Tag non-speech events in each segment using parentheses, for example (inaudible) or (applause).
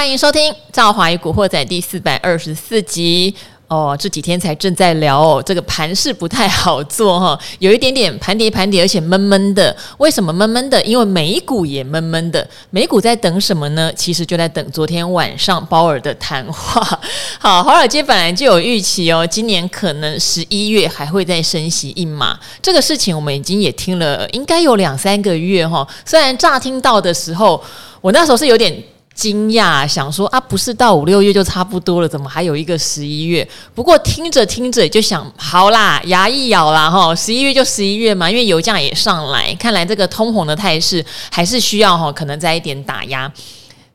欢迎收听《赵华与古惑仔》第四百二十四集。哦，这几天才正在聊哦，这个盘势不太好做哈，有一点点盘跌盘跌，而且闷闷的。为什么闷闷的？因为美股也闷闷的。美股在等什么呢？其实就在等昨天晚上鲍尔的谈话。(laughs) 好，华尔街本来就有预期哦，今年可能十一月还会再升息一码。这个事情我们已经也听了，应该有两三个月哈。虽然乍听到的时候，我那时候是有点。惊讶，想说啊，不是到五六月就差不多了，怎么还有一个十一月？不过听着听着就想，好啦，牙一咬啦，哈，十一月就十一月嘛，因为油价也上来，看来这个通红的态势还是需要哈，可能再一点打压。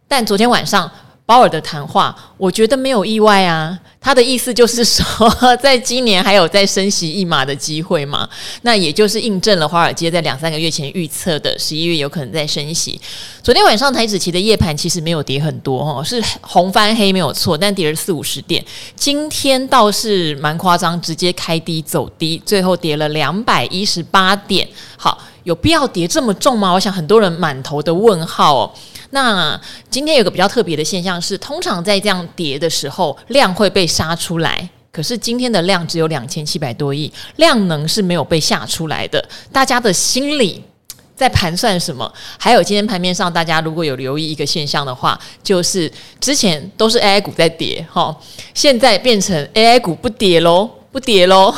但昨天晚上鲍尔的谈话，我觉得没有意外啊。他的意思就是说，(laughs) 在今年还有再升息一码的机会嘛？那也就是印证了华尔街在两三个月前预测的十一月有可能再升息。昨天晚上台指期的夜盘其实没有跌很多哦，是红翻黑没有错，但跌了四五十点。今天倒是蛮夸张，直接开低走低，最后跌了两百一十八点。好，有必要跌这么重吗？我想很多人满头的问号哦。那今天有个比较特别的现象是，通常在这样跌的时候，量会被杀出来。可是今天的量只有两千七百多亿，量能是没有被吓出来的。大家的心里在盘算什么？还有今天盘面上，大家如果有留意一个现象的话，就是之前都是 AI 股在跌，哈，现在变成 AI 股不跌喽。不跌喽，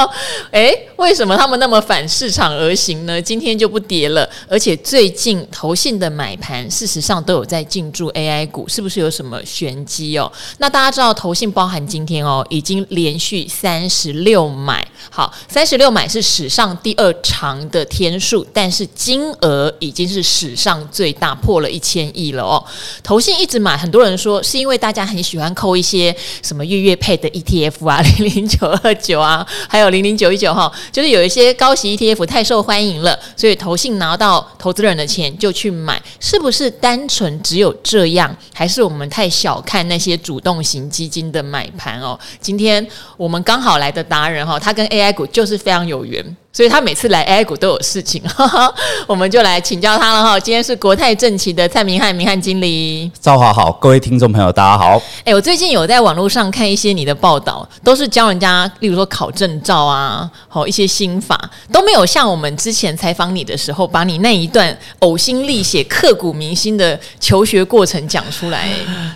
(laughs) 诶，为什么他们那么反市场而行呢？今天就不跌了，而且最近投信的买盘事实上都有在进驻 AI 股，是不是有什么玄机哦？那大家知道投信包含今天哦，已经连续三十六买，好，三十六买是史上第二长的天数，但是金额已经是史上最大，破了一千亿了哦。投信一直买，很多人说是因为大家很喜欢扣一些什么月月配的 ETF 啊，零零九。喝酒啊，还有零零九一九哈，(laughs) 就是有一些高息 ETF 太受欢迎了，所以投信拿到投资人的钱就去买，是不是单纯只有这样，还是我们太小看那些主动型基金的买盘哦？今天我们刚好来的达人哈，他跟 AI 股就是非常有缘。所以他每次来 AI 股都有事情，哈哈，我们就来请教他了哈。今天是国泰证期的蔡明汉，明汉经理，赵华好，各位听众朋友大家好。哎，我最近有在网络上看一些你的报道，都是教人家，例如说考证照啊，好一些心法，都没有像我们之前采访你的时候，把你那一段呕心沥血、刻骨铭心的求学过程讲出来。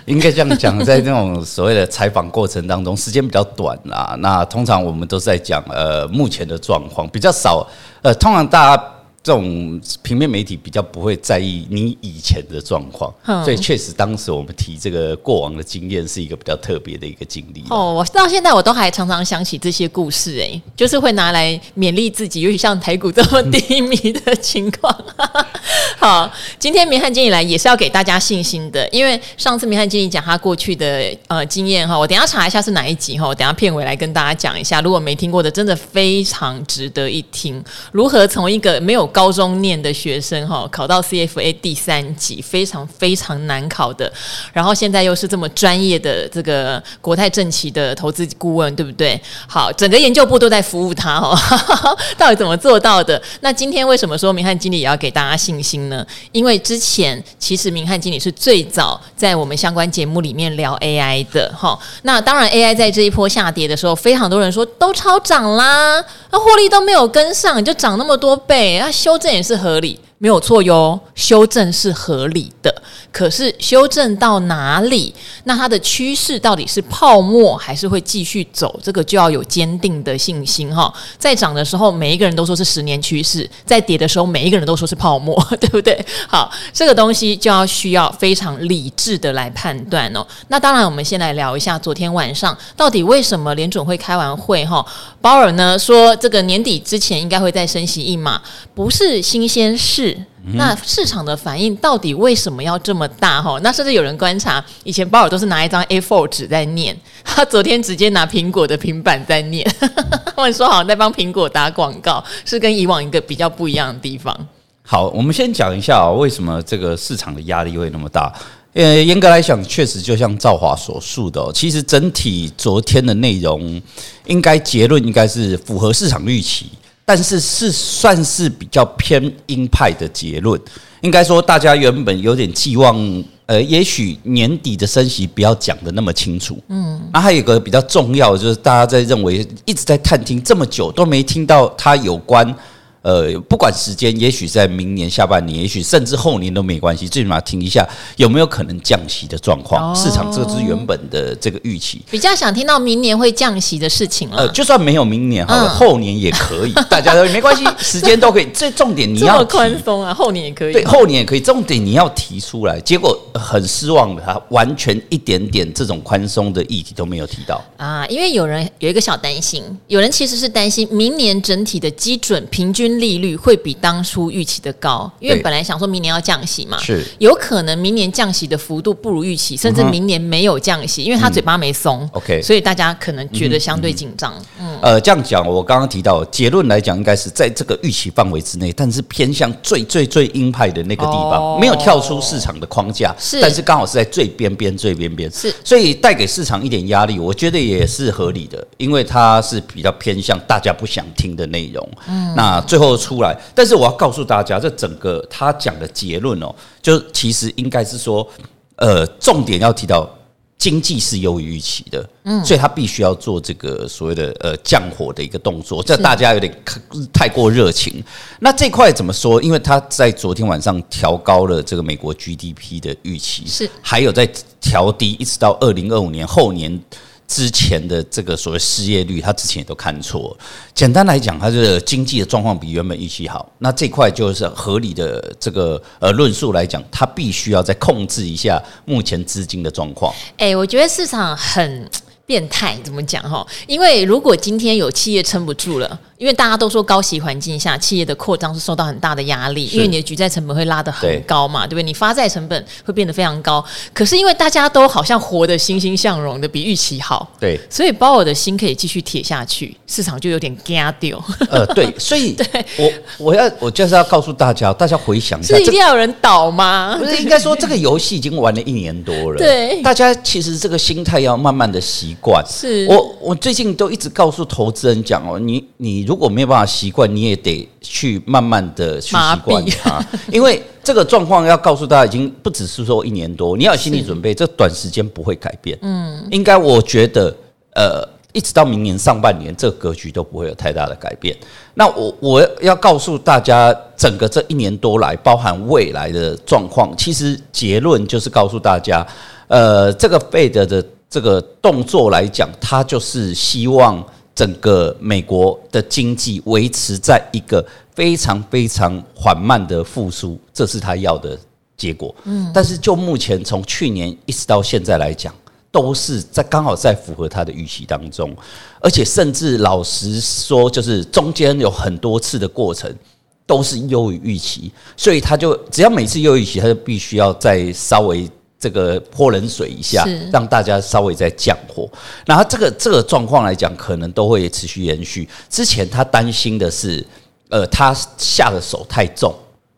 应该这样讲，在那种所谓的采访过程当中，时间比较短啦。那通常我们都是在讲呃目前的状况比较。少，呃，通常大家。这种平面媒体比较不会在意你以前的状况，所以确实当时我们提这个过往的经验是一个比较特别的一个经历。哦，我到现在我都还常常想起这些故事，哎，就是会拿来勉励自己，尤其像台股这么低迷的情况。(laughs) 好，今天明翰经理来也是要给大家信心的，因为上次明翰经理讲他过去的呃经验哈，我等一下查一下是哪一集哈，我等一下片尾来跟大家讲一下，如果没听过的，真的非常值得一听，如何从一个没有高中念的学生哈，考到 CFA 第三级，非常非常难考的。然后现在又是这么专业的这个国泰正奇的投资顾问，对不对？好，整个研究部都在服务他哈。(laughs) 到底怎么做到的？那今天为什么说明汉经理也要给大家信心呢？因为之前其实明汉经理是最早在我们相关节目里面聊 AI 的哈。那当然 AI 在这一波下跌的时候，非常多人说都超涨啦，那获利都没有跟上，就涨那么多倍啊。修正也是合理。没有错哟，修正是合理的。可是修正到哪里？那它的趋势到底是泡沫还是会继续走？这个就要有坚定的信心哈。在涨的时候，每一个人都说是十年趋势；在跌的时候，每一个人都说是泡沫，(laughs) 对不对？好，这个东西就要需要非常理智的来判断哦。那当然，我们先来聊一下昨天晚上到底为什么联准会开完会哈，鲍尔呢说这个年底之前应该会再升息一码，不是新鲜事。那市场的反应到底为什么要这么大？哈，那甚至有人观察，以前鲍尔都是拿一张 A4 纸在念，他昨天直接拿苹果的平板在念，(laughs) 或者说好像在帮苹果打广告，是跟以往一个比较不一样的地方。好，我们先讲一下为什么这个市场的压力会那么大。呃，严格来讲，确实就像赵华所述的，其实整体昨天的内容，应该结论应该是符合市场预期。但是是算是比较偏鹰派的结论。应该说，大家原本有点寄望，呃，也许年底的升息不要讲的那么清楚。嗯，那还有一个比较重要，就是大家在认为一直在探听这么久都没听到他有关。呃，不管时间，也许在明年下半年，也许甚至后年都没关系。最起码听一下有没有可能降息的状况，哦、市场这个是原本的这个预期。比较想听到明年会降息的事情了。呃，就算没有明年好了，嗯、后年也可以，(laughs) 大家都没关系，时间都可以。这重点你要宽松啊，后年也可以。对，后年也可以。重点你要提出来，结果很失望的，他完全一点点这种宽松的议题都没有提到啊。因为有人有一个小担心，有人其实是担心明年整体的基准平均利率会比当初预期的高，因为本来想说明年要降息嘛，是有可能明年降息的幅度不如预期，甚至明年没有降息，因为他嘴巴没松。OK，所以大家可能觉得相对紧张。嗯，呃，这样讲，我刚刚提到结论来讲，应该是在这个预期范围之内，但是偏向最最最鹰派的那个地方，没有跳出市场的框架，是，但是刚好是在最边边最边边，是，所以带给市场一点压力，我觉得也是合理的，因为它是比较偏向大家不想听的内容。嗯，那最后出来，但是我要告诉大家，这整个他讲的结论哦，就其实应该是说，呃，重点要提到经济是优于预期的，嗯，所以他必须要做这个所谓的呃降火的一个动作，这大家有点太过热情。那这块怎么说？因为他在昨天晚上调高了这个美国 GDP 的预期，是还有在调低，一直到二零二五年后年。之前的这个所谓失业率，他之前也都看错。简单来讲，他的经济的状况比原本预期好。那这块就是合理的这个呃论述来讲，他必须要再控制一下目前资金的状况。哎，我觉得市场很变态，怎么讲哈？因为如果今天有企业撑不住了。因为大家都说高息环境下，企业的扩张是受到很大的压力，因为你的举债成本会拉得很高嘛，对，对不对？你发债成本会变得非常高。可是因为大家都好像活得欣欣向荣的，比预期好，对，所以鲍尔的心可以继续铁下去，市场就有点惊掉。呃，对，所以 (laughs) 对我我要我就是要告诉大家，大家回想一下，是一定要有人倒吗？不是，应该说这个游戏已经玩了一年多了，对，大家其实这个心态要慢慢的习惯。是我我最近都一直告诉投资人讲哦，你你如果没有办法习惯，你也得去慢慢的去习惯它，因为这个状况要告诉大家，已经不只是说一年多，你要有心理准备，这短时间不会改变。嗯，应该我觉得，呃，一直到明年上半年，这个格局都不会有太大的改变。那我我要告诉大家，整个这一年多来，包含未来的状况，其实结论就是告诉大家，呃，这个 Fed 的这个动作来讲，它就是希望。整个美国的经济维持在一个非常非常缓慢的复苏，这是他要的结果。嗯，但是就目前从去年一直到现在来讲，都是在刚好在符合他的预期当中，而且甚至老实说，就是中间有很多次的过程都是优于预期，所以他就只要每次优于预期，他就必须要再稍微。这个泼冷水一下，让大家稍微再降火。然后这个这个状况来讲，可能都会持续延续。之前他担心的是，呃，他下的手太重。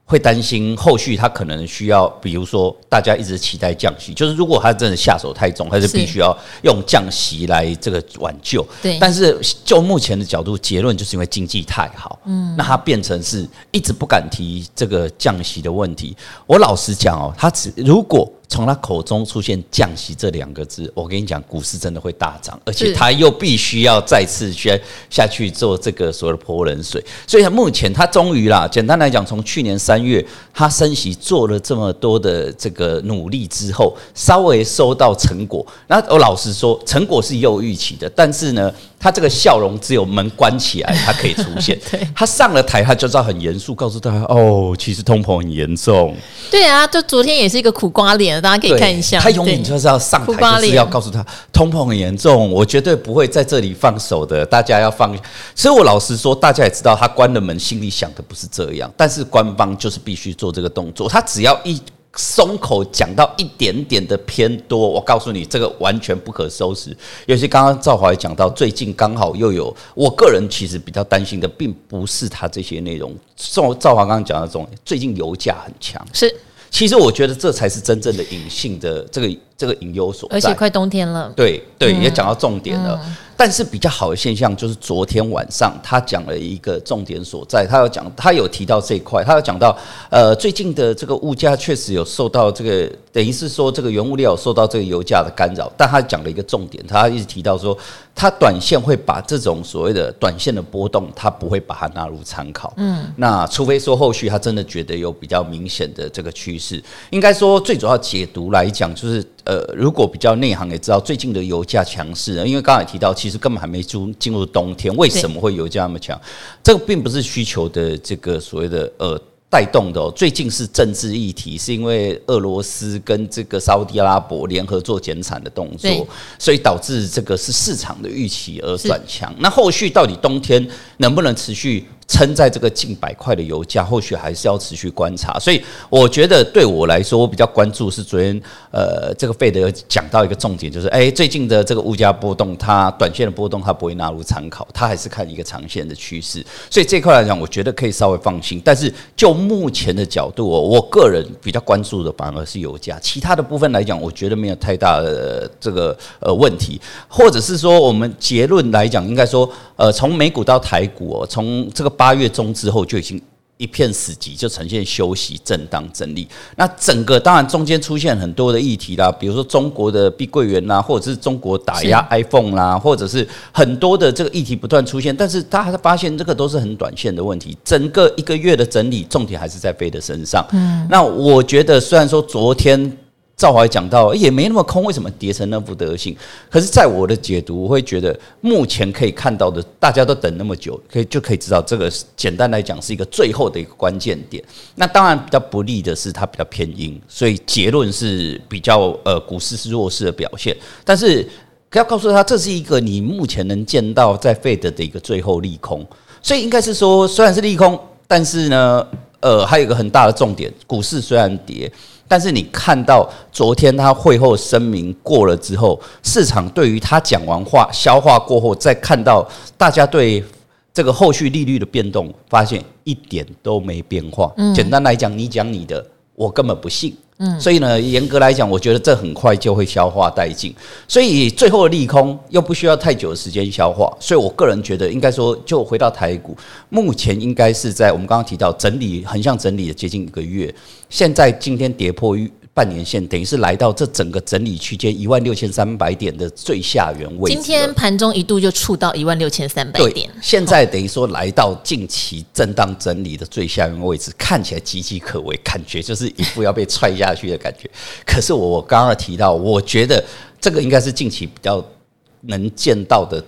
会担心后续他可能需要，比如说大家一直期待降息，就是如果他真的下手太重，他是必须要用降息来这个挽救。对，但是就目前的角度，结论就是因为经济太好，嗯，那他变成是一直不敢提这个降息的问题。我老实讲哦，他只如果从他口中出现降息这两个字，我跟你讲，股市真的会大涨，而且他又必须要再次去下去做这个所谓的泼冷水。所以他目前他终于啦，简单来讲，从去年三。三月，他升息做了这么多的这个努力之后，稍微收到成果。那我老实说，成果是有预期的，但是呢，他这个笑容只有门关起来，他可以出现。(laughs) 他上了台，他就知道很严肃，告诉大家：哦，其实通膨很严重。对啊，就昨天也是一个苦瓜脸，大家可以看一下。他永远就是要上台，就是要告诉他通膨很严重，我绝对不会在这里放手的。大家要放。所以我老实说，大家也知道，他关了门，心里想的不是这样，但是官方。就是必须做这个动作，他只要一松口讲到一点点的偏多，我告诉你，这个完全不可收拾。尤其刚刚赵华也讲到，最近刚好又有，我个人其实比较担心的，并不是他这些内容。赵赵华刚刚讲的这种，最近油价很强，是，其实我觉得这才是真正的隐性的这个这个隐忧所在。而且快冬天了，对对，也讲到重点了。但是比较好的现象就是昨天晚上他讲了一个重点所在，他有讲，他有提到这一块，他有讲到，呃，最近的这个物价确实有受到这个，等于是说这个原物料受到这个油价的干扰，但他讲了一个重点，他一直提到说，他短线会把这种所谓的短线的波动，它不会把它纳入参考，嗯，那除非说后续它真的觉得有比较明显的这个趋势，应该说最主要解读来讲就是。呃，如果比较内行也知道，最近的油价强势，因为刚才提到，其实根本还没进进入冬天，为什么会油价那么强？这个并不是需求的这个所谓的呃带动的哦，最近是政治议题，是因为俄罗斯跟这个沙乌地阿拉伯联合做减产的动作，所以导致这个是市场的预期而转强。那后续到底冬天能不能持续？撑在这个近百块的油价，后续还是要持续观察。所以我觉得对我来说，我比较关注是昨天呃，这个费德讲到一个重点，就是哎，最近的这个物价波动，它短线的波动它不会纳入参考，它还是看一个长线的趋势。所以这块来讲，我觉得可以稍微放心。但是就目前的角度，我个人比较关注的反而是油价，其他的部分来讲，我觉得没有太大的这个呃问题，或者是说我们结论来讲，应该说呃，从美股到台股哦，从这个。八月中之后就已经一片死寂，就呈现休息、震荡、整理。那整个当然中间出现很多的议题啦，比如说中国的碧桂园啦，或者是中国打压 iPhone 啦，或者是很多的这个议题不断出现。但是大家发现这个都是很短线的问题，整个一个月的整理重点还是在飞的身上。嗯，那我觉得虽然说昨天。赵华讲到也没那么空，为什么跌成那副德行？可是，在我的解读，我会觉得目前可以看到的，大家都等那么久，可以就可以知道，这个简单来讲是一个最后的一个关键点。那当然比较不利的是它比较偏阴，所以结论是比较呃股市是弱势的表现。但是要告诉他，这是一个你目前能见到在费德的一个最后利空，所以应该是说虽然是利空，但是呢，呃，还有一个很大的重点，股市虽然跌。但是你看到昨天他会后声明过了之后，市场对于他讲完话消化过后，再看到大家对这个后续利率的变动，发现一点都没变化。简单来讲，你讲你的，我根本不信。所以呢，严格来讲，我觉得这很快就会消化殆尽。所以最后的利空又不需要太久的时间消化。所以我个人觉得，应该说，就回到台股，目前应该是在我们刚刚提到整理，横向整理了接近一个月。现在今天跌破半年线等于是来到这整个整理区间一万六千三百点的最下缘位置。今天盘中一度就触到一万六千三百点。现在等于说来到近期震荡整理的最下缘位置，看起来岌岌可危，感觉就是一副要被踹下去的感觉。(laughs) 可是我刚刚提到，我觉得这个应该是近期比较能见到的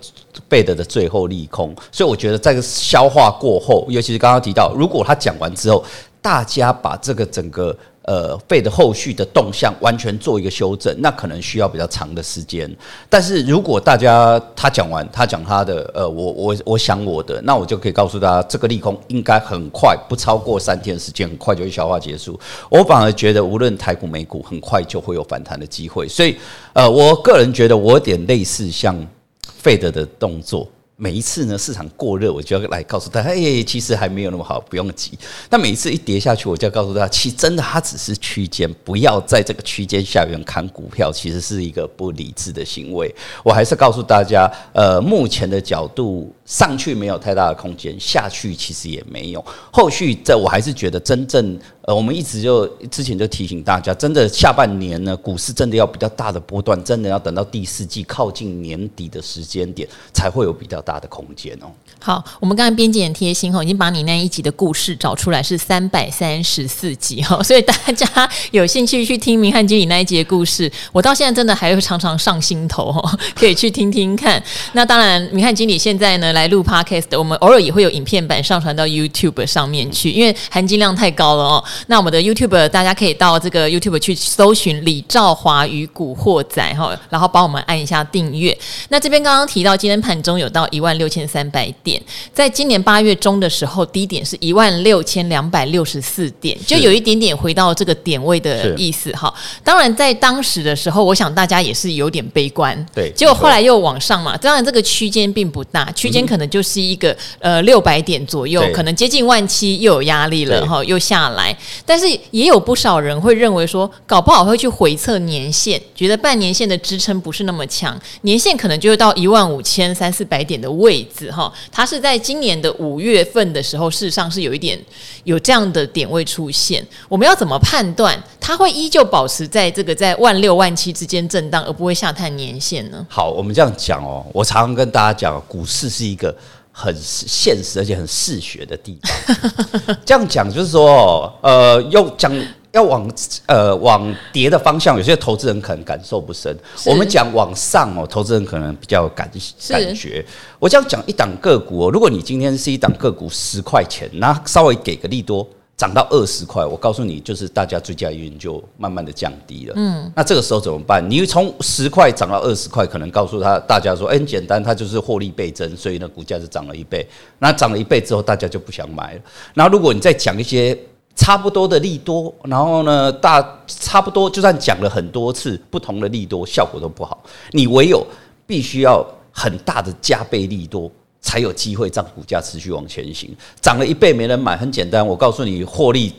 贝德的最后利空。所以我觉得在消化过后，尤其是刚刚提到，如果他讲完之后，大家把这个整个。呃，费的后续的动向完全做一个修正，那可能需要比较长的时间。但是如果大家他讲完，他讲他的，呃，我我我想我的，那我就可以告诉大家，这个利空应该很快，不超过三天时间，很快就会消化结束。我反而觉得，无论台股、美股，很快就会有反弹的机会。所以，呃，我个人觉得，我有点类似像费德的动作。每一次呢，市场过热，我就要来告诉他，哎，其实还没有那么好，不用急。那每一次一跌下去，我就要告诉他，其实真的它只是区间，不要在这个区间下面看股票，其实是一个不理智的行为。我还是告诉大家，呃，目前的角度上去没有太大的空间，下去其实也没有。后续这我还是觉得真正。呃，我们一直就之前就提醒大家，真的下半年呢，股市真的要比较大的波段，真的要等到第四季靠近年底的时间点，才会有比较大的空间哦。好，我们刚才编辑很贴心哦，已经把你那一集的故事找出来，是三百三十四集哈，(laughs) 所以大家有兴趣去听明翰经理那一集的故事，我到现在真的还会常常上心头哦，(laughs) 可以去听听看。那当然，明翰经理现在呢来录 Podcast，我们偶尔也会有影片版上传到 YouTube 上面去，因为含金量太高了哦。那我们的 YouTube 大家可以到这个 YouTube 去搜寻李兆华与古惑仔哈，然后帮我们按一下订阅。那这边刚刚提到今天盘中有到一一万六千三百点，在今年八月中的时候，低点是一万六千两百六十四点，就有一点点回到这个点位的意思哈。当然，在当时的时候，我想大家也是有点悲观，对，结果后来又往上嘛。当然，这个区间并不大，区间可能就是一个呃六百点左右，可能接近万七又有压力了哈，又下来。但是也有不少人会认为说，搞不好会去回测年线，觉得半年线的支撑不是那么强，年线可能就会到一万五千三四百点的位置哈。它是在今年的五月份的时候，事实上是有一点有这样的点位出现。我们要怎么判断它会依旧保持在这个在万六万七之间震荡，而不会下探年线呢？好，我们这样讲哦，我常常跟大家讲，股市是一个。很现实，而且很嗜血的地方。(laughs) 这样讲就是说，呃，又讲要往呃往跌的方向，有些投资人可能感受不深。我们讲往上哦，投资人可能比较有感感觉。我这样讲一档个股哦，如果你今天是一档个股十块钱，那稍微给个利多。涨到二十块，我告诉你，就是大家追加意愿就慢慢的降低了。嗯，那这个时候怎么办？你从十块涨到二十块，可能告诉他大家说，欸，很简单，它就是获利倍增，所以呢，股价是涨了一倍。那涨了一倍之后，大家就不想买了。然后如果你再讲一些差不多的利多，然后呢，大差不多就算讲了很多次不同的利多，效果都不好。你唯有必须要很大的加倍利多。才有机会让股价持续往前行，涨了一倍没人买，很简单，我告诉你，获利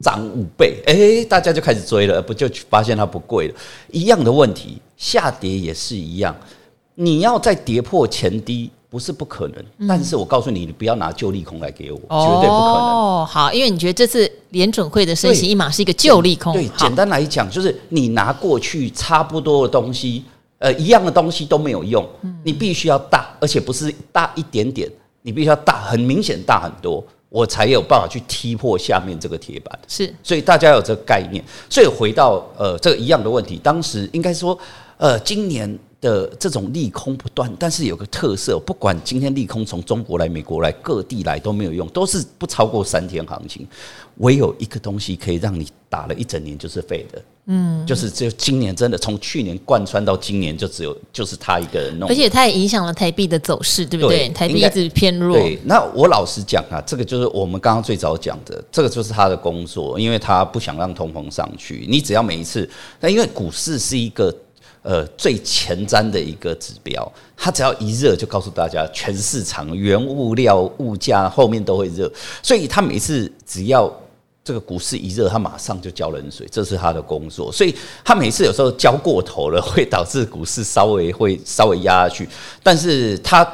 涨五倍，诶，大家就开始追了，不就发现它不贵了？一样的问题，下跌也是一样，你要再跌破前低不是不可能，嗯、但是我告诉你，你不要拿旧利空来给我，哦、绝对不可能。哦，好，因为你觉得这次联准会的升息一码是一个旧利空，对，对，简单来讲就是你拿过去差不多的东西。呃，一样的东西都没有用，你必须要大，而且不是大一点点，你必须要大，很明显大很多，我才有办法去踢破下面这个铁板。是，所以大家有这个概念。所以回到呃这个一样的问题，当时应该说，呃，今年的这种利空不断，但是有个特色，不管今天利空从中国来、美国来、各地来都没有用，都是不超过三天行情。唯有一个东西可以让你打了一整年就是废的，嗯，就是只有今年真的从去年贯穿到今年，就只有就是他一个人弄，而且他也影响了台币的走势，对不对？对，台币一直偏弱。对，那我老实讲啊，这个就是我们刚刚最早讲的，这个就是他的工作，因为他不想让通膨上去。你只要每一次，那因为股市是一个呃最前瞻的一个指标，它只要一热就告诉大家，全市场原物料物价后面都会热，所以他每次只要。这个股市一热，他马上就浇冷水，这是他的工作。所以他每次有时候浇过头了，会导致股市稍微会稍微压下去。但是他，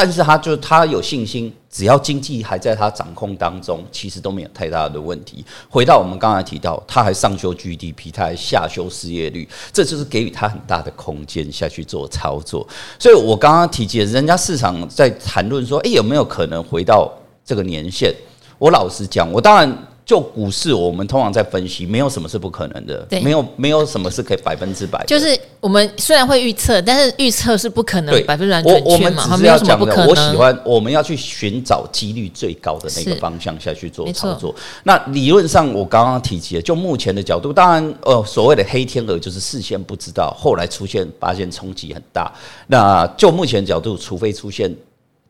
但是他就他有信心，只要经济还在他掌控当中，其实都没有太大的问题。回到我们刚才提到，他还上修 GDP，他还下修失业率，这就是给予他很大的空间下去做操作。所以我刚刚提及，人家市场在谈论说，诶，有没有可能回到这个年限？我老实讲，我当然。就股市，我们通常在分析，没有什么是不可能的，对，没有没有什么是可以百分之百。就是我们虽然会预测，但是预测是不可能百分之百准确我们只是要讲的，我喜欢我们要去寻找几率最高的那个方向下去做操作。那理论上，我刚刚提及的，就目前的角度，当然，呃，所谓的黑天鹅就是事先不知道，后来出现发现冲击很大。那就目前角度，除非出现。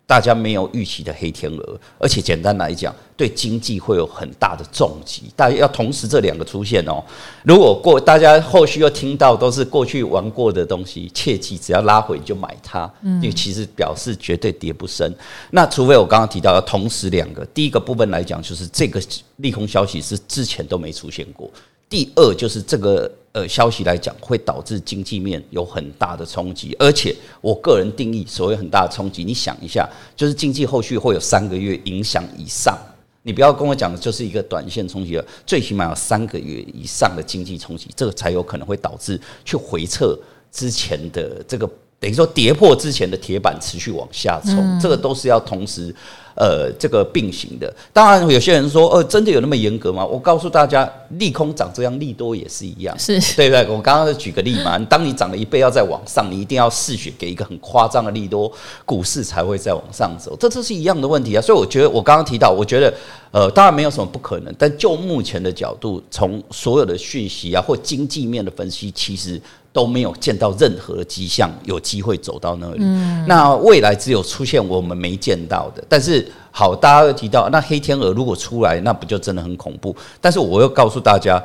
大家没有预期的黑天鹅，而且简单来讲，对经济会有很大的重击。大家要同时这两个出现哦。如果过大家后续又听到都是过去玩过的东西，切记只要拉回就买它，嗯因为其实表示绝对跌不深。那除非我刚刚提到要同时两个，第一个部分来讲，就是这个利空消息是之前都没出现过。第二就是这个呃消息来讲，会导致经济面有很大的冲击，而且我个人定义所谓很大的冲击，你想一下，就是经济后续会有三个月影响以上，你不要跟我讲的就是一个短线冲击了，最起码有三个月以上的经济冲击，这个才有可能会导致去回撤之前的这个等于说跌破之前的铁板持续往下冲，这个都是要同时。呃这个并行的。当然，有些人说，呃，真的有那么严格吗？我告诉大家，利空涨这样，利多也是一样，是对不对？我刚刚举个例嘛，当你涨了一倍要再往上，你一定要试血给一个很夸张的利多，股市才会再往上走。这这是一样的问题啊。所以我觉得，我刚刚提到，我觉得。呃，当然没有什么不可能，但就目前的角度，从所有的讯息啊或经济面的分析，其实都没有见到任何的迹象有机会走到那里。嗯，那未来只有出现我们没见到的。但是好，大家又提到，那黑天鹅如果出来，那不就真的很恐怖？但是我又告诉大家，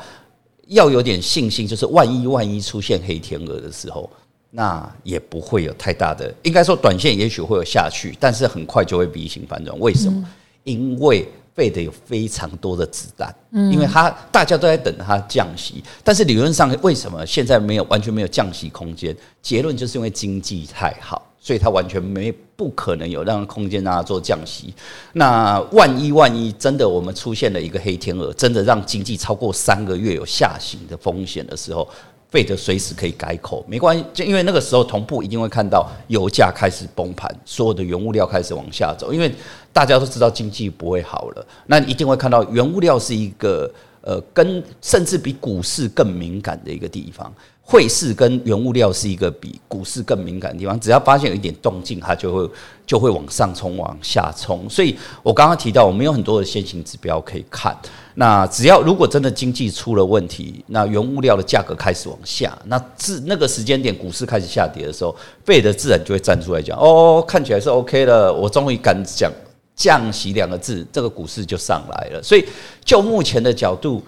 要有点信心，就是万一万一出现黑天鹅的时候，那也不会有太大的，应该说短线也许会有下去，但是很快就会 V 型反转。为什么？嗯、因为 Fed 有非常多的子弹，嗯因为他大家都在等它降息，但是理论上为什么现在没有完全没有降息空间？结论就是因为经济太好，所以它完全没不可能有让空间让它做降息。那万一万一真的我们出现了一个黑天鹅，真的让经济超过三个月有下行的风险的时候，费德随时可以改口，没关系，就因为那个时候同步一定会看到油价开始崩盘，所有的原物料开始往下走，因为大家都知道经济不会好了，那你一定会看到原物料是一个呃，跟甚至比股市更敏感的一个地方。汇市跟原物料是一个比股市更敏感的地方，只要发现有一点动静，它就会就会往上冲、往下冲。所以我刚刚提到，我们有很多的先行指标可以看。那只要如果真的经济出了问题，那原物料的价格开始往下，那自那个时间点股市开始下跌的时候，费德自然就会站出来讲：“哦，看起来是 OK 了，我终于敢讲降息两个字，这个股市就上来了。”所以就目前的角度，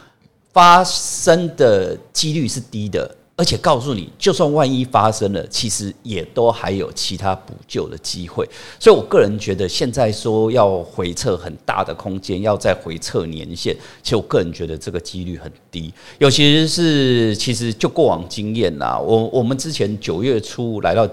发生的几率是低的。而且告诉你，就算万一发生了，其实也都还有其他补救的机会。所以我个人觉得，现在说要回撤很大的空间，要再回撤年限，其实我个人觉得这个几率很低。尤其是其实就过往经验啦，我我们之前九月初来到。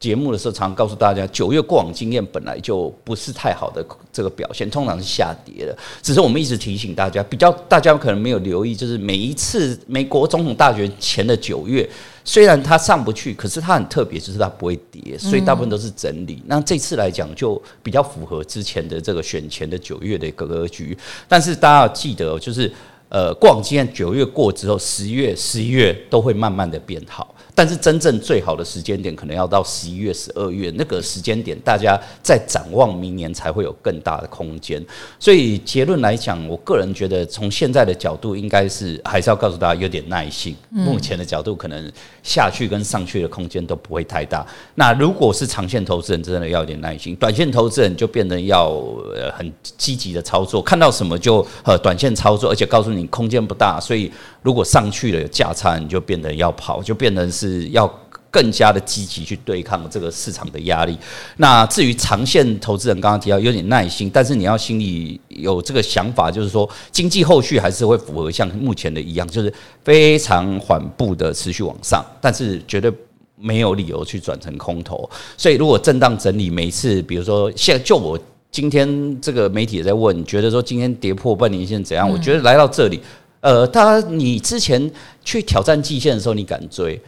节目的时候，常常告诉大家，九月过往经验本来就不是太好的这个表现，通常是下跌的。只是我们一直提醒大家，比较大家可能没有留意，就是每一次美国总统大选前的九月，虽然它上不去，可是它很特别，就是它不会跌，所以大部分都是整理。那这次来讲，就比较符合之前的这个选前的九月的一个格局。但是大家要记得，就是呃，过往经验九月过之后，十月、十一月都会慢慢的变好。但是真正最好的时间点，可能要到十一月、十二月那个时间点，大家在展望明年才会有更大的空间。所以结论来讲，我个人觉得从现在的角度，应该是还是要告诉大家有点耐心。目前的角度，可能下去跟上去的空间都不会太大。那如果是长线投资人，真的要有点耐心；短线投资人就变得要呃很积极的操作，看到什么就呃短线操作，而且告诉你空间不大，所以。如果上去了有价差，你就变得要跑，就变成是要更加的积极去对抗这个市场的压力。那至于长线投资人，刚刚提到有点耐心，但是你要心里有这个想法，就是说经济后续还是会符合像目前的一样，就是非常缓步的持续往上，但是绝对没有理由去转成空头。所以如果震荡整理，每次比如说现在就我今天这个媒体也在问，觉得说今天跌破半年线怎样？我觉得来到这里。呃，他你之前去挑战季线的时候，你敢追，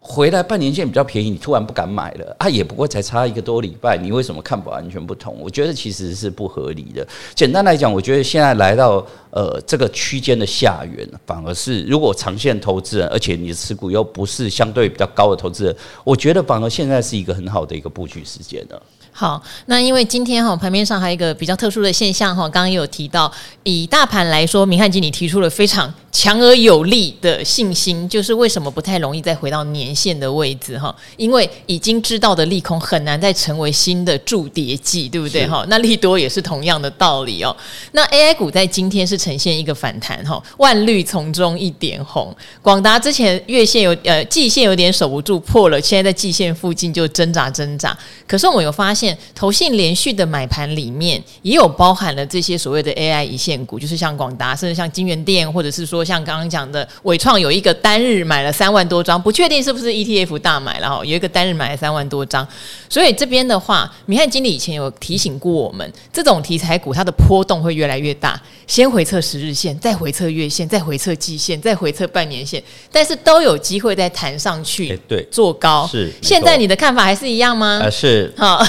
回来半年线比较便宜，你突然不敢买了啊？也不过才差一个多礼拜，你为什么看法完全不同？我觉得其实是不合理的。简单来讲，我觉得现在来到呃这个区间的下缘，反而是如果长线投资人，而且你的持股又不是相对比较高的投资人，我觉得反而现在是一个很好的一个布局时间了。好，那因为今天哈盘面上还有一个比较特殊的现象哈，刚刚也有提到，以大盘来说，明翰经理提出了非常强而有力的信心，就是为什么不太容易再回到年线的位置哈？因为已经知道的利空很难再成为新的筑跌剂，对不对哈？那利多也是同样的道理哦。那 AI 股在今天是呈现一个反弹哈，万绿丛中一点红，广达之前月线有呃季线有点守不住破了，现在在季线附近就挣扎挣扎，可是我们有发现。投信连续的买盘里面，也有包含了这些所谓的 AI 一线股，就是像广达，甚至像金源店，或者是说像刚刚讲的，伟创有一个单日买了三万多张，不确定是不是 ETF 大买了哈，有一个单日买了三万多张，所以这边的话，明翰经理以前有提醒过我们，这种题材股它的波动会越来越大，先回测十日线，再回测月线，再回测季线，再回测半年线，但是都有机会再弹上去，对，做高是。现在你的看法还是一样吗？啊，是。好，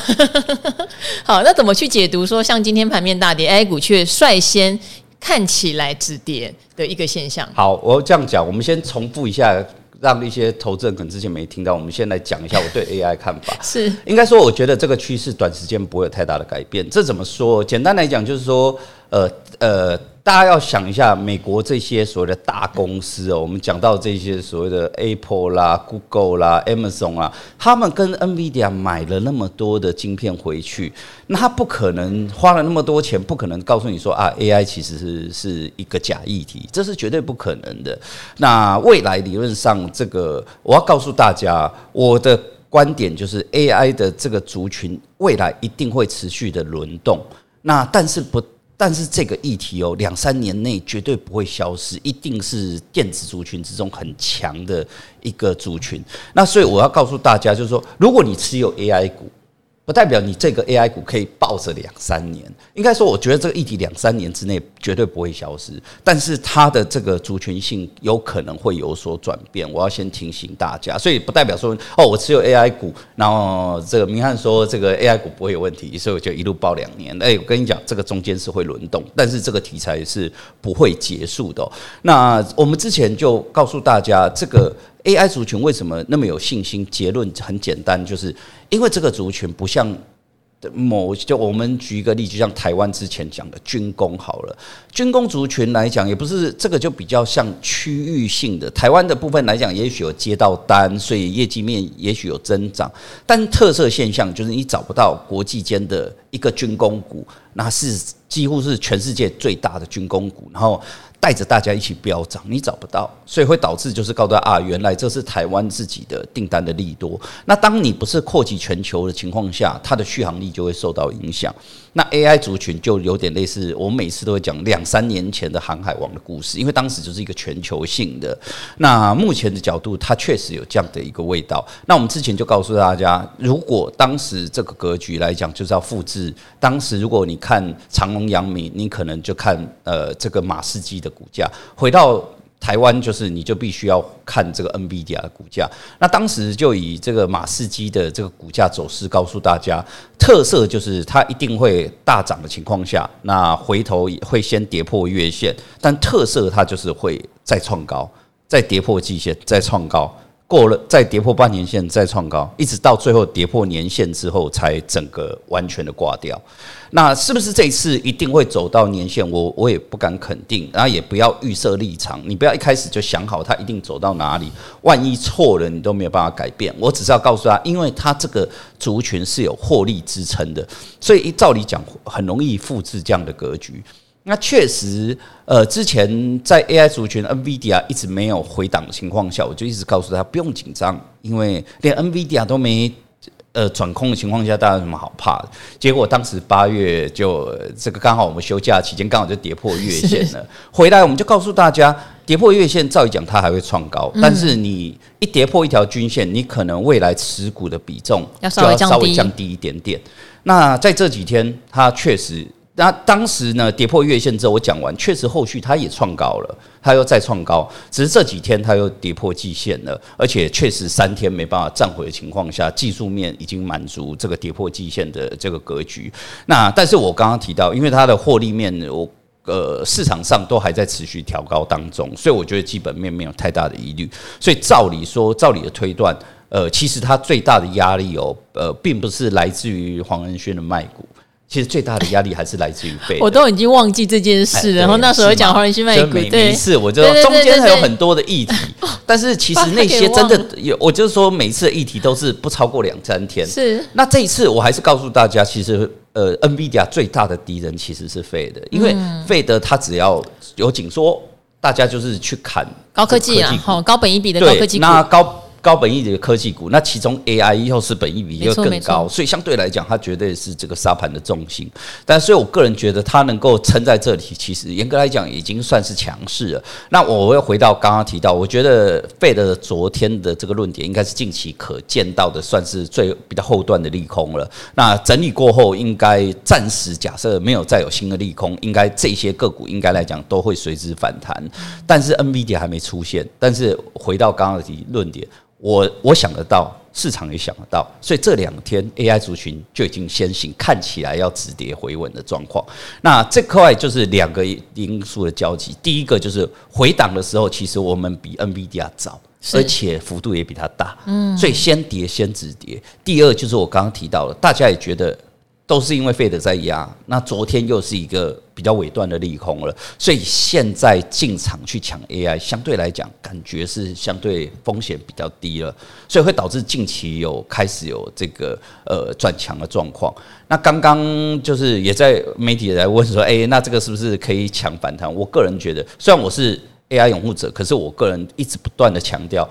(laughs) 好，那怎么去解读说像今天盘面大跌，AI 股却率先？看起来止跌的一个现象。好，我这样讲，我们先重复一下，让一些投资人可能之前没听到。我们先来讲一下我对 (laughs) AI 看法。是，应该说，我觉得这个趋势短时间不会有太大的改变。这怎么说？简单来讲，就是说，呃呃。大家要想一下，美国这些所谓的大公司哦，我们讲到这些所谓的 Apple 啦、Google 啦、Amazon 啦，他们跟 NVIDIA 买了那么多的晶片回去，那他不可能花了那么多钱，不可能告诉你说啊，AI 其实是是一个假议题，这是绝对不可能的。那未来理论上，这个我要告诉大家，我的观点就是 AI 的这个族群未来一定会持续的轮动，那但是不。但是这个议题哦，两三年内绝对不会消失，一定是电子族群之中很强的一个族群。那所以我要告诉大家，就是说，如果你持有 AI 股。不代表你这个 AI 股可以抱着两三年，应该说，我觉得这个议题两三年之内绝对不会消失，但是它的这个族群性有可能会有所转变。我要先提醒大家，所以不代表说哦，我持有 AI 股，然后这个明翰说这个 AI 股不会有问题，所以我就一路抱两年。哎，我跟你讲，这个中间是会轮动，但是这个题材是不会结束的。那我们之前就告诉大家这个。AI 族群为什么那么有信心？结论很简单，就是因为这个族群不像某，就我们举一个例，就像台湾之前讲的军工好了，军工族群来讲，也不是这个就比较像区域性的。台湾的部分来讲，也许有接到单，所以业绩面也许有增长，但特色现象就是你找不到国际间的一个军工股，那是几乎是全世界最大的军工股，然后。带着大家一起飙涨，你找不到，所以会导致就是告诉他啊，原来这是台湾自己的订单的利多。那当你不是扩及全球的情况下，它的续航力就会受到影响。那 AI 族群就有点类似，我们每次都会讲两三年前的航海王的故事，因为当时就是一个全球性的。那目前的角度，它确实有这样的一个味道。那我们之前就告诉大家，如果当时这个格局来讲，就是要复制。当时如果你看长隆、阳明，你可能就看呃这个马士基的股价，回到。台湾就是，你就必须要看这个 NVIDIA 的股价。那当时就以这个马士基的这个股价走势告诉大家，特色就是它一定会大涨的情况下，那回头会先跌破月线，但特色它就是会再创高，再跌破季线，再创高。过了再跌破半年线，再创高，一直到最后跌破年线之后，才整个完全的挂掉。那是不是这一次一定会走到年线？我我也不敢肯定，然后也不要预设立场。你不要一开始就想好它一定走到哪里，万一错了，你都没有办法改变。我只是要告诉他，因为它这个族群是有获利支撑的，所以照理讲很容易复制这样的格局。那确实，呃，之前在 AI 族群 NVIDIA 一直没有回档的情况下，我就一直告诉他不用紧张，因为连 NVIDIA 都没呃转空的情况下，大家有什么好怕的？结果当时八月就这个刚好我们休假期间，刚好就跌破月线了。(laughs) 回来我们就告诉大家，跌破月线，照理讲它还会创高，但是你一跌破一条均线，你可能未来持股的比重就要稍微降低一点点。那在这几天，它确实。那当时呢，跌破月线之后，我讲完，确实后续它也创高了，它又再创高，只是这几天它又跌破季线了，而且确实三天没办法站回的情况下，技术面已经满足这个跌破季线的这个格局。那但是我刚刚提到，因为它的获利面，我呃市场上都还在持续调高当中，所以我觉得基本面没有太大的疑虑。所以照理说，照理的推断，呃，其实它最大的压力哦，呃，并不是来自于黄仁勋的卖股。其实最大的压力还是来自于费，我都已经忘记这件事，然后那时候讲黄仁勋卖股，对，每一次我就中间还有很多的议题，(laughs) 但是其实那些真的有，我就是说每一次的议题都是不超过两三天。是，那这一次我还是告诉大家，其实呃，NVIDIA 最大的敌人其实是费的，因为费的它只要有紧缩，大家就是去砍高科技啊，好高本一比的高科技，那高。高本益比的科技股，那其中 AI 又是本益比又更高，所以相对来讲，它绝对是这个沙盘的重心。但所以我个人觉得，它能够撑在这里，其实严格来讲已经算是强势了。那我又回到刚刚提到，我觉得 Fed 的昨天的这个论点，应该是近期可见到的，算是最比较后段的利空了。那整理过后，应该暂时假设没有再有新的利空，应该这些个股应该来讲都会随之反弹。但是 NVIDIA 还没出现。但是回到刚刚的论点。我我想得到，市场也想得到，所以这两天 AI 族群就已经先行，看起来要止跌回稳的状况。那这块就是两个因素的交集。第一个就是回档的时候，其实我们比 NVIDIA 早，而且幅度也比它大，嗯，所以先跌先止跌。第二就是我刚刚提到了，大家也觉得。都是因为费德在压，那昨天又是一个比较尾段的利空了，所以现在进场去抢 AI，相对来讲感觉是相对风险比较低了，所以会导致近期有开始有这个呃转强的状况。那刚刚就是也在媒体也在问说，哎，那这个是不是可以抢反弹？我个人觉得，虽然我是 AI 拥护者，可是我个人一直不断的强调。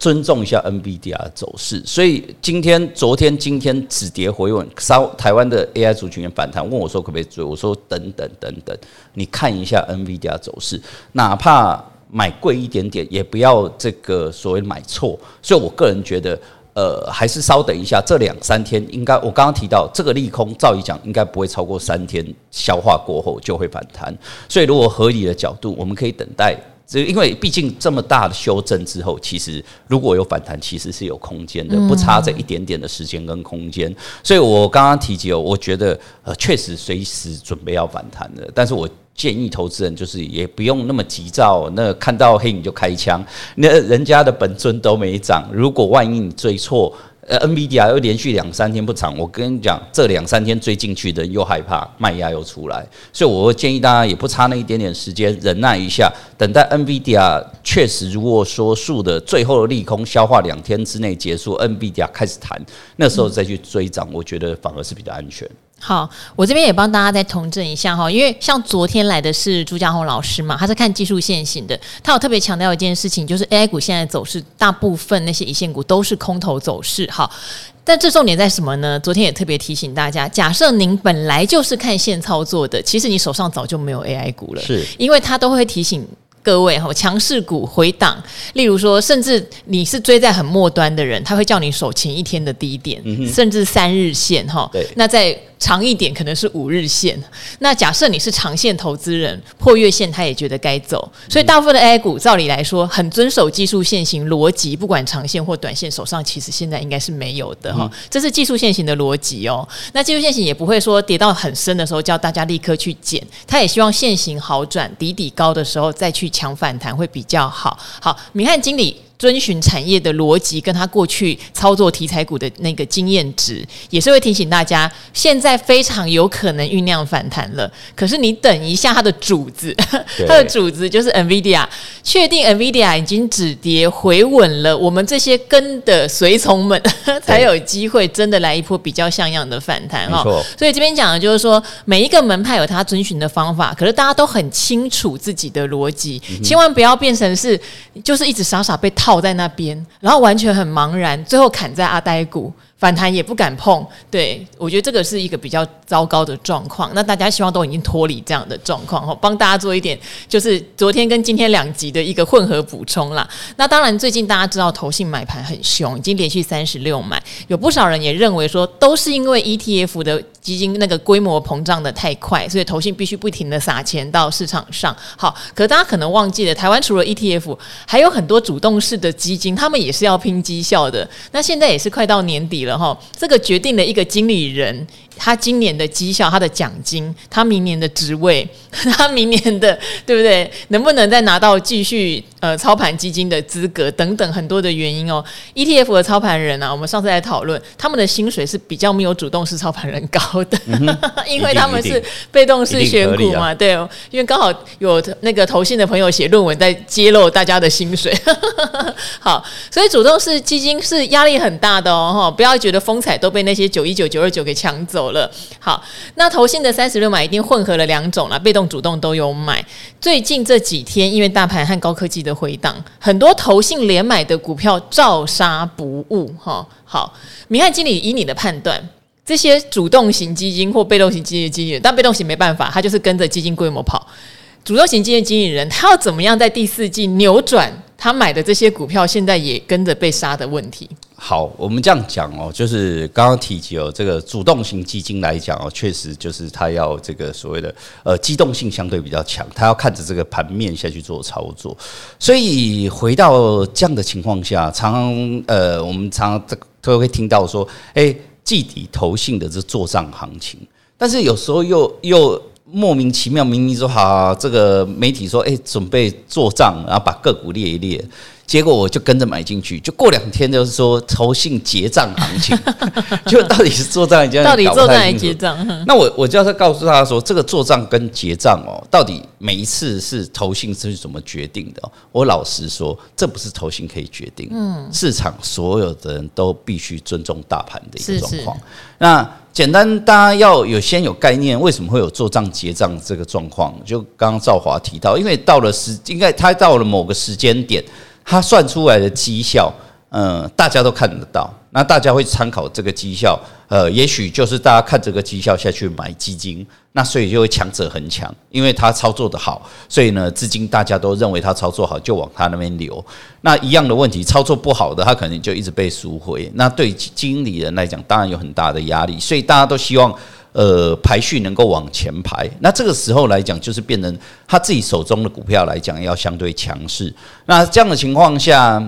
尊重一下 NVIDIA 的走势，所以今天、昨天、今天止跌回稳，稍台湾的 AI 族群也反弹，问我说可不可以追？我说等等等等，你看一下 NVIDIA 走势，哪怕买贵一点点，也不要这个所谓买错。所以我个人觉得，呃，还是稍等一下，这两三天应该，我刚刚提到这个利空，照理讲应该不会超过三天消化过后就会反弹。所以如果合理的角度，我们可以等待。这因为毕竟这么大的修正之后，其实如果有反弹，其实是有空间的，不差这一点点的时间跟空间。所以我刚刚提及，我觉得呃确实随时准备要反弹的，但是我建议投资人就是也不用那么急躁，那看到黑影就开枪，那人家的本尊都没涨，如果万一你追错。，NVIDIA 又连续两三天不涨，我跟你讲，这两三天追进去的又害怕卖压又出来，所以我建议大家也不差那一点点时间，忍耐一下，等待 NVIDIA 确实如果说数的最后的利空消化两天之内结束，NVIDIA 开始弹，那时候再去追涨，我觉得反而是比较安全。好，我这边也帮大家再统整一下哈，因为像昨天来的是朱家红老师嘛，他是看技术线型的，他有特别强调一件事情，就是 AI 股现在走势，大部分那些一线股都是空头走势。哈，但这重点在什么呢？昨天也特别提醒大家，假设您本来就是看线操作的，其实你手上早就没有 AI 股了，是因为他都会提醒。各位哈，强势股回档，例如说，甚至你是追在很末端的人，他会叫你守前一天的低点，嗯、甚至三日线哈。对，那在。长一点可能是五日线，那假设你是长线投资人，破月线他也觉得该走，所以大部分的 AI 股照理来说很遵守技术线型逻辑，不管长线或短线，手上其实现在应该是没有的哈，这是技术线型的逻辑哦。那技术线型也不会说跌到很深的时候叫大家立刻去捡，他也希望线型好转，底底高的时候再去强反弹会比较好。好，明翰经理。遵循产业的逻辑，跟他过去操作题材股的那个经验值，也是会提醒大家，现在非常有可能酝酿反弹了。(laughs) 可是你等一下，它的主子，(laughs) 对它的主子就是 NVIDIA，确定 NVIDIA 已经止跌回稳了，我们这些跟的随从们 (laughs) 才有机会真的来一波比较像样的反弹哈。所以这边讲的就是说，每一个门派有他遵循的方法，可是大家都很清楚自己的逻辑，嗯、千万不要变成是就是一直傻傻被套。靠在那边，然后完全很茫然，最后砍在阿呆骨。反弹也不敢碰，对，我觉得这个是一个比较糟糕的状况。那大家希望都已经脱离这样的状况哈，帮大家做一点，就是昨天跟今天两集的一个混合补充啦。那当然，最近大家知道投信买盘很凶，已经连续三十六买，有不少人也认为说，都是因为 ETF 的基金那个规模膨胀的太快，所以投信必须不停的撒钱到市场上。好，可大家可能忘记了，台湾除了 ETF，还有很多主动式的基金，他们也是要拼绩效的。那现在也是快到年底了。然后，这个决定了一个经理人，他今年的绩效、他的奖金、他明年的职位、(laughs) 他明年的对不对？能不能再拿到继续呃操盘基金的资格等等很多的原因哦。ETF 的操盘人啊，我们上次在讨论，他们的薪水是比较没有主动式操盘人高的，(laughs) 因为他们是被动式选股嘛，对哦。因为刚好有那个投信的朋友写论文在揭露大家的薪水，(laughs) 好，所以主动式基金是压力很大的哦，哈，不要觉得风采都被那些九一九、九二九给抢走。了。好，那投信的三十六买一定混合了两种了，被动、主动都有买。最近这几天，因为大盘和高科技的回档，很多投信连买的股票照杀不误。哈，好，明翰经理，以你的判断，这些主动型基金或被动型基金的经理人，但被动型没办法，它就是跟着基金规模跑。主动型基金经理人，他要怎么样在第四季扭转？他买的这些股票现在也跟着被杀的问题。好，我们这样讲哦，就是刚刚提及哦，这个主动型基金来讲哦，确实就是他要这个所谓的呃机动性相对比较强，他要看着这个盘面下去做操作。所以回到这样的情况下，常常呃，我们常常都会听到说，哎，季底投信的这做账行情，但是有时候又又。莫名其妙，明明说好，这个媒体说，哎，准备做账，然后把个股列一列。结果我就跟着买进去，就过两天就是说投信结账行情，(laughs) 就到底是做账还是到底做账还是结账？(laughs) 那我我就要再告诉大家说，这个做账跟结账哦，到底每一次是投信是怎么决定的？我老实说，这不是投信可以决定，嗯，市场所有的人都必须尊重大盘的一个状况。那简单，大家要有先有概念，为什么会有做账结账这个状况？就刚刚赵华提到，因为到了时，应该他到了某个时间点。他算出来的绩效，嗯，大家都看得到。那大家会参考这个绩效，呃，也许就是大家看这个绩效下去买基金，那所以就会强者恒强，因为他操作的好，所以呢，资金大家都认为他操作好，就往他那边流。那一样的问题，操作不好的，他可能就一直被赎回。那对经理人来讲，当然有很大的压力，所以大家都希望。呃，排序能够往前排，那这个时候来讲，就是变成他自己手中的股票来讲要相对强势。那这样的情况下，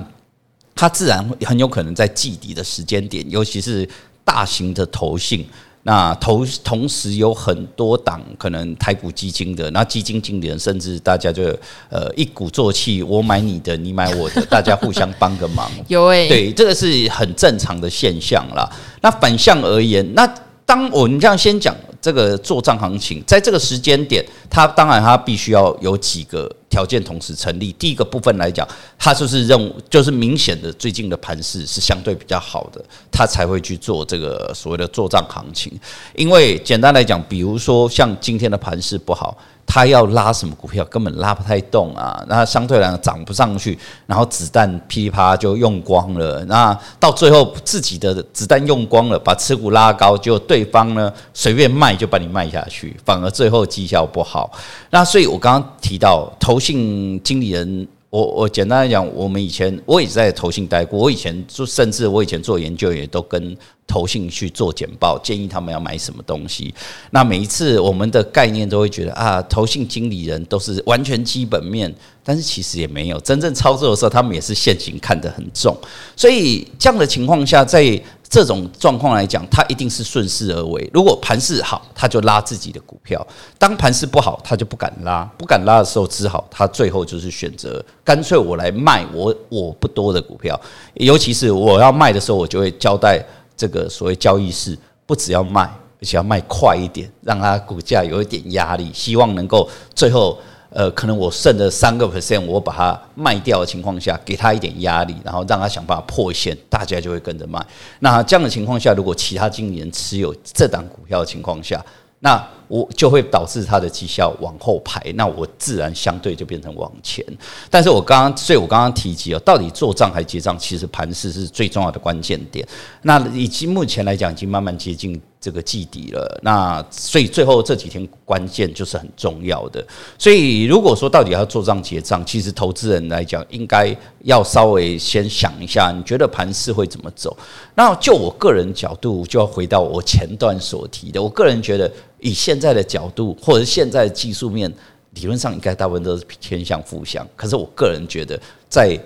他自然很有可能在季底的时间点，尤其是大型的投信，那投同时有很多档可能台股基金的，那基金经理人甚至大家就呃一鼓作气，我买你的，你买我的，大家互相帮个忙。(laughs) 有诶、欸，对，这个是很正常的现象啦。那反向而言，那。当我们这样先讲这个做账行情，在这个时间点，它当然它必须要有几个条件同时成立。第一个部分来讲，它就是任务就是明显的最近的盘势是相对比较好的，它才会去做这个所谓的做账行情。因为简单来讲，比如说像今天的盘势不好。他要拉什么股票，根本拉不太动啊！那相对来讲涨不上去，然后子弹噼里啪啦就用光了。那到最后自己的子弹用光了，把持股拉高，结果对方呢随便卖就把你卖下去，反而最后绩效不好。那所以我刚刚提到投信经理人。我我简单来讲，我们以前我也在投信待过，我以前就甚至我以前做研究也都跟投信去做简报，建议他们要买什么东西。那每一次我们的概念都会觉得啊，投信经理人都是完全基本面，但是其实也没有真正操作的时候，他们也是现行看得很重。所以这样的情况下，在这种状况来讲，它一定是顺势而为。如果盘势好，他就拉自己的股票；当盘势不好，他就不敢拉。不敢拉的时候，只好他最后就是选择干脆我来卖我我不多的股票。尤其是我要卖的时候，我就会交代这个所谓交易室，不只要卖，而且要卖快一点，让它股价有一点压力，希望能够最后。呃，可能我剩的三个 percent，我把它卖掉的情况下，给它一点压力，然后让它想办法破线，大家就会跟着卖。那这样的情况下，如果其他经理人持有这档股票的情况下，那我就会导致他的绩效往后排，那我自然相对就变成往前。但是我刚刚，所以我刚刚提及哦，到底做账还结账，其实盘势是最重要的关键点。那以及目前来讲，已经慢慢接近。这个季底了，那所以最后这几天关键就是很重要的。所以如果说到底要做账结账，其实投资人来讲应该要稍微先想一下，你觉得盘势会怎么走？那就我个人角度，就要回到我前段所提的，我个人觉得以现在的角度，或者现在的技术面，理论上应该大部分都是偏向负向。可是我个人觉得在。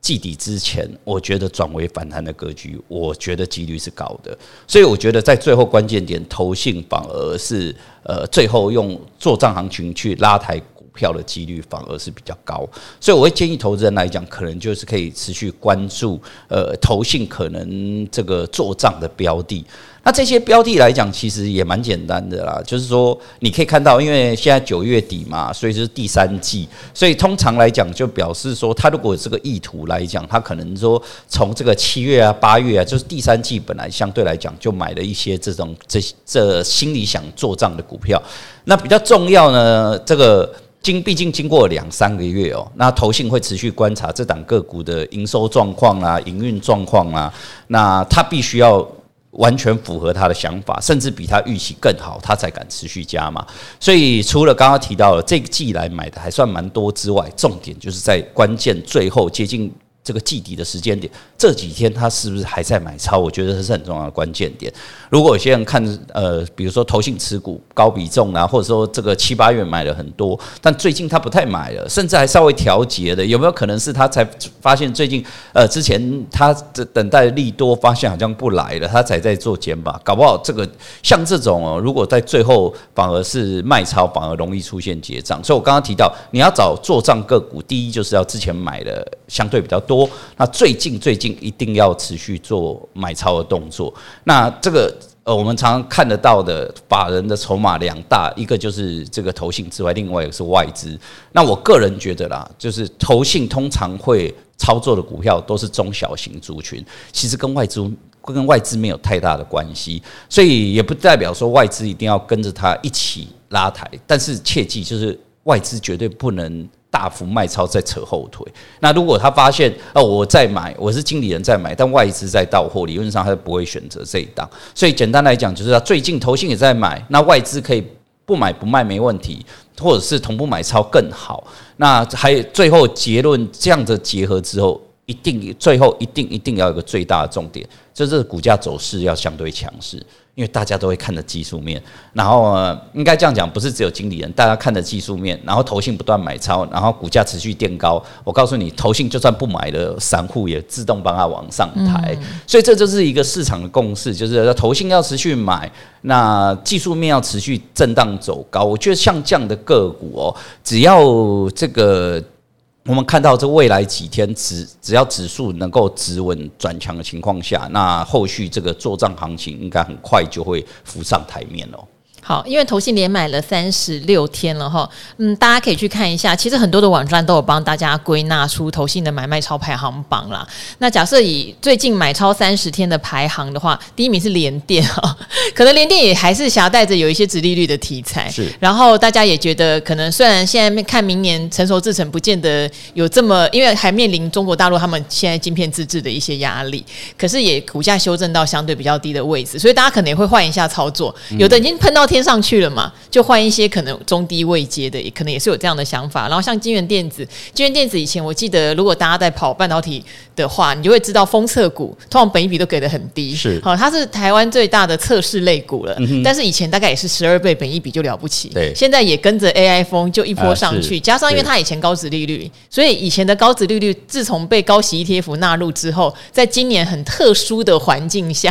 季底之前，我觉得转为反弹的格局，我觉得几率是高的，所以我觉得在最后关键点，投信反而是呃最后用做账行情去拉抬票的几率反而是比较高，所以我会建议投资人来讲，可能就是可以持续关注呃投信可能这个做账的标的。那这些标的来讲，其实也蛮简单的啦，就是说你可以看到，因为现在九月底嘛，所以就是第三季，所以通常来讲就表示说，他如果这个意图来讲，他可能说从这个七月啊、八月啊，就是第三季本来相对来讲就买了一些这种这这心里想做账的股票。那比较重要呢，这个经毕竟经过两三个月哦，那投信会持续观察这档个股的营收状况啊、营运状况啊，那他必须要。完全符合他的想法，甚至比他预期更好，他才敢持续加嘛。所以除了刚刚提到的这个季来买的还算蛮多之外，重点就是在关键最后接近。这个季底的时间点，这几天他是不是还在买超？我觉得这是很重要的关键点。如果有些人看，呃，比如说投信持股高比重啊，或者说这个七八月买了很多，但最近他不太买了，甚至还稍微调节的，有没有可能是他才发现最近，呃，之前他的等待利多，发现好像不来了，他才在做减吧？搞不好这个像这种哦，如果在最后反而是卖超，反而容易出现结账。所以我刚刚提到，你要找做账个股，第一就是要之前买的相对比较多。那最近最近一定要持续做买超的动作。那这个呃，我们常常看得到的法人的筹码两大，一个就是这个投信之外，另外一个是外资。那我个人觉得啦，就是投信通常会操作的股票都是中小型族群，其实跟外资跟外资没有太大的关系，所以也不代表说外资一定要跟着他一起拉抬。但是切记，就是外资绝对不能。大幅卖超再扯后腿，那如果他发现哦，我在买，我是经理人在买，但外资在到货，理论上他就不会选择这一档。所以简单来讲，就是他最近投信也在买，那外资可以不买不卖没问题，或者是同步买超更好。那还有最后结论，这样的结合之后，一定最后一定一定要有一个最大的重点，就是股价走势要相对强势。因为大家都会看的技术面，然后应该这样讲，不是只有经理人，大家看的技术面，然后投信不断买超，然后股价持续垫高。我告诉你，投信就算不买了，散户也自动帮他往上抬。所以这就是一个市场的共识，就是投信要持续买，那技术面要持续震荡走高。我觉得像这样的个股哦，只要这个。我们看到这未来几天指只要指数能够止稳转强的情况下，那后续这个作帐行情应该很快就会浮上台面了。好，因为投信连买了三十六天了哈，嗯，大家可以去看一下。其实很多的网站都有帮大家归纳出投信的买卖超排行榜啦。那假设以最近买超三十天的排行的话，第一名是联电哈，(laughs) 可能联电也还是夹带着有一些殖利率的题材。是，然后大家也觉得，可能虽然现在看明年成熟制程不见得有这么，因为还面临中国大陆他们现在晶片自制的一些压力，可是也股价修正到相对比较低的位置，所以大家可能也会换一下操作。有的已经喷到天上去了嘛，就换一些可能中低位阶的，也可能也是有这样的想法。然后像金源电子，金源电子以前我记得，如果大家在跑半导体的话，你就会知道封测股通常本益比都给的很低，是。好，它是台湾最大的测试类股了。嗯、但是以前大概也是十二倍本益比就了不起，对，现在也跟着 AI 风就一波上去，啊、加上因为它以前高值利率，所以以前的高值利率自从被高息 ETF 纳入之后，在今年很特殊的环境下，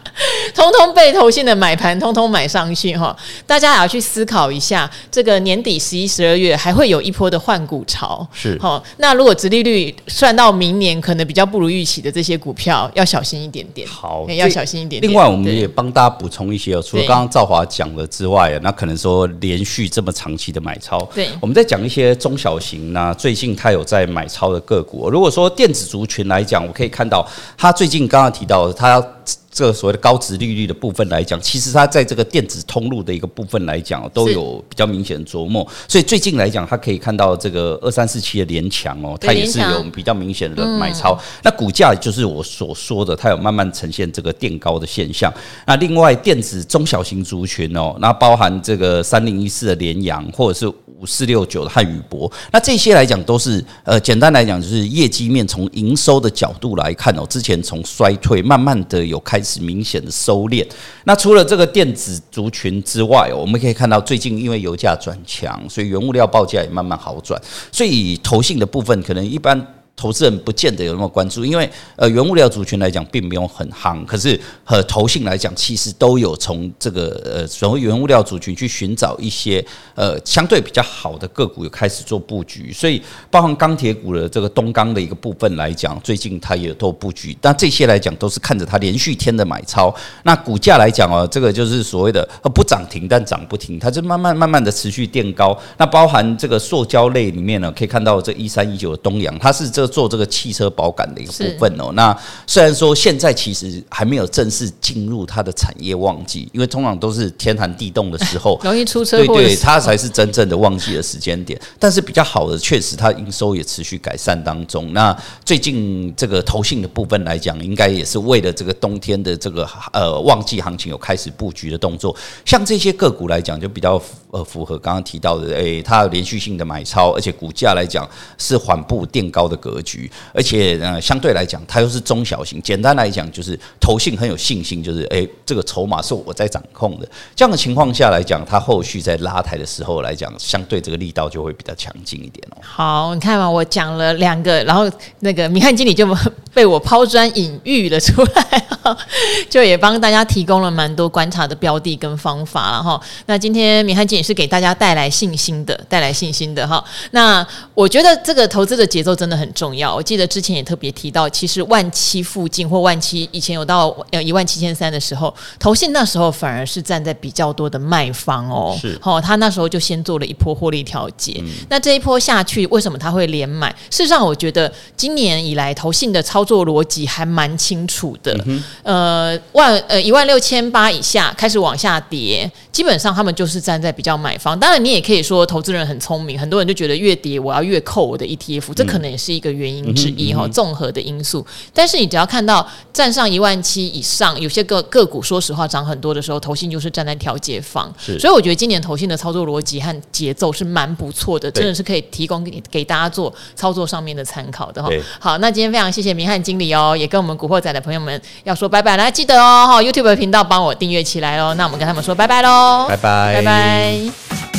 (laughs) 通通被投信的买盘通通买上去哈。大家也要去思考一下，这个年底十一、十二月还会有一波的换股潮，是好。那如果殖利率算到明年，可能比较不如预期的这些股票，要小心一点点。好，要小心一点点。另外，我们也帮大家补充一些哦，除了刚刚赵华讲了之外，那可能说连续这么长期的买超，对，我们再讲一些中小型那最近它有在买超的个股。如果说电子族群来讲，我可以看到它最近刚刚提到的，它要。这个所谓的高值利率的部分来讲，其实它在这个电子通路的一个部分来讲，都有比较明显的琢磨。所以最近来讲，它可以看到这个二三四七的联强哦，它也是有比较明显的买超。那股价就是我所说的，它有慢慢呈现这个垫高的现象。那另外电子中小型族群哦，那包含这个三零一四的联阳，或者是五四六九的汉语博，那这些来讲都是呃，简单来讲就是业绩面从营收的角度来看哦，之前从衰退慢慢的有开。始明显的收敛。那除了这个电子族群之外，我们可以看到最近因为油价转强，所以原物料报价也慢慢好转。所以投信的部分，可能一般投资人不见得有那么关注，因为呃，原物料族群来讲并没有很夯，可是和投信来讲，其实都有从这个呃所谓原物料族群去寻找一些呃相对比较好的个股，有开始做布局，所以包含钢铁股的这个东钢的一个部分来讲，最近它也都布局，但这些来讲都是看着它连续天的买超，那股价来讲哦，这个就是所谓的不涨停但涨不停，它就慢慢慢慢的持续垫高，那包含这个塑胶类里面呢，可以看到这一三一九的东阳，它是这。做这个汽车保杆的一个部分哦，那虽然说现在其实还没有正式进入它的产业旺季，因为通常都是天寒地冻的时候 (laughs) 容易出车祸，对对，它才是真正的旺季的时间点。但是比较好的，确实它营收也持续改善当中。那最近这个投信的部分来讲，应该也是为了这个冬天的这个呃旺季行情有开始布局的动作。像这些个股来讲，就比较呃符合刚刚提到的，诶，它连续性的买超，而且股价来讲是缓步垫高的格局，而且呃，相对来讲，它又是中小型。简单来讲，就是投信很有信心，就是诶，这个筹码是我在掌控的。这样的情况下来讲，它后续在拉抬的时候来讲，相对这个力道就会比较强劲一点哦。好，你看嘛，我讲了两个，然后那个明翰经理就被我抛砖引玉了出来，(laughs) 就也帮大家提供了蛮多观察的标的跟方法了哈。那今天明翰经理是给大家带来信心的，带来信心的哈。那我觉得这个投资的节奏真的很重要。我记得之前也特别提到，其实万七附近或万七以前有到呃一万七千三的时候，投信那时候反而是站在比较多的卖方哦。是，哦，他那时候就先做了一波获利调节。嗯、那这一波下去，为什么他会连买？事实上，我觉得今年以来投信的操作逻辑还蛮清楚的。嗯、呃，万呃一万六千八以下开始往下跌，基本上他们就是站在比较买方。当然，你也可以说投资人很聪明，很多人就觉得越跌我要越扣我的 ETF，这可能也是一个原因之一哈，综合的因素。但是你只要看到站上一万七以上，有些个个股说实话涨很多的时候，投信就是站在调节方。所以我觉得今年投信的操作逻辑和节奏是蛮不错的，真的是可以提供给给大家做操作上面的参考的哈。好，那今天非常谢谢明翰经理哦，也跟我们古惑仔的朋友们要说拜拜，来记得哦哈，YouTube 频道帮我订阅起来哦。那我们跟他们说拜拜喽，拜拜，拜拜。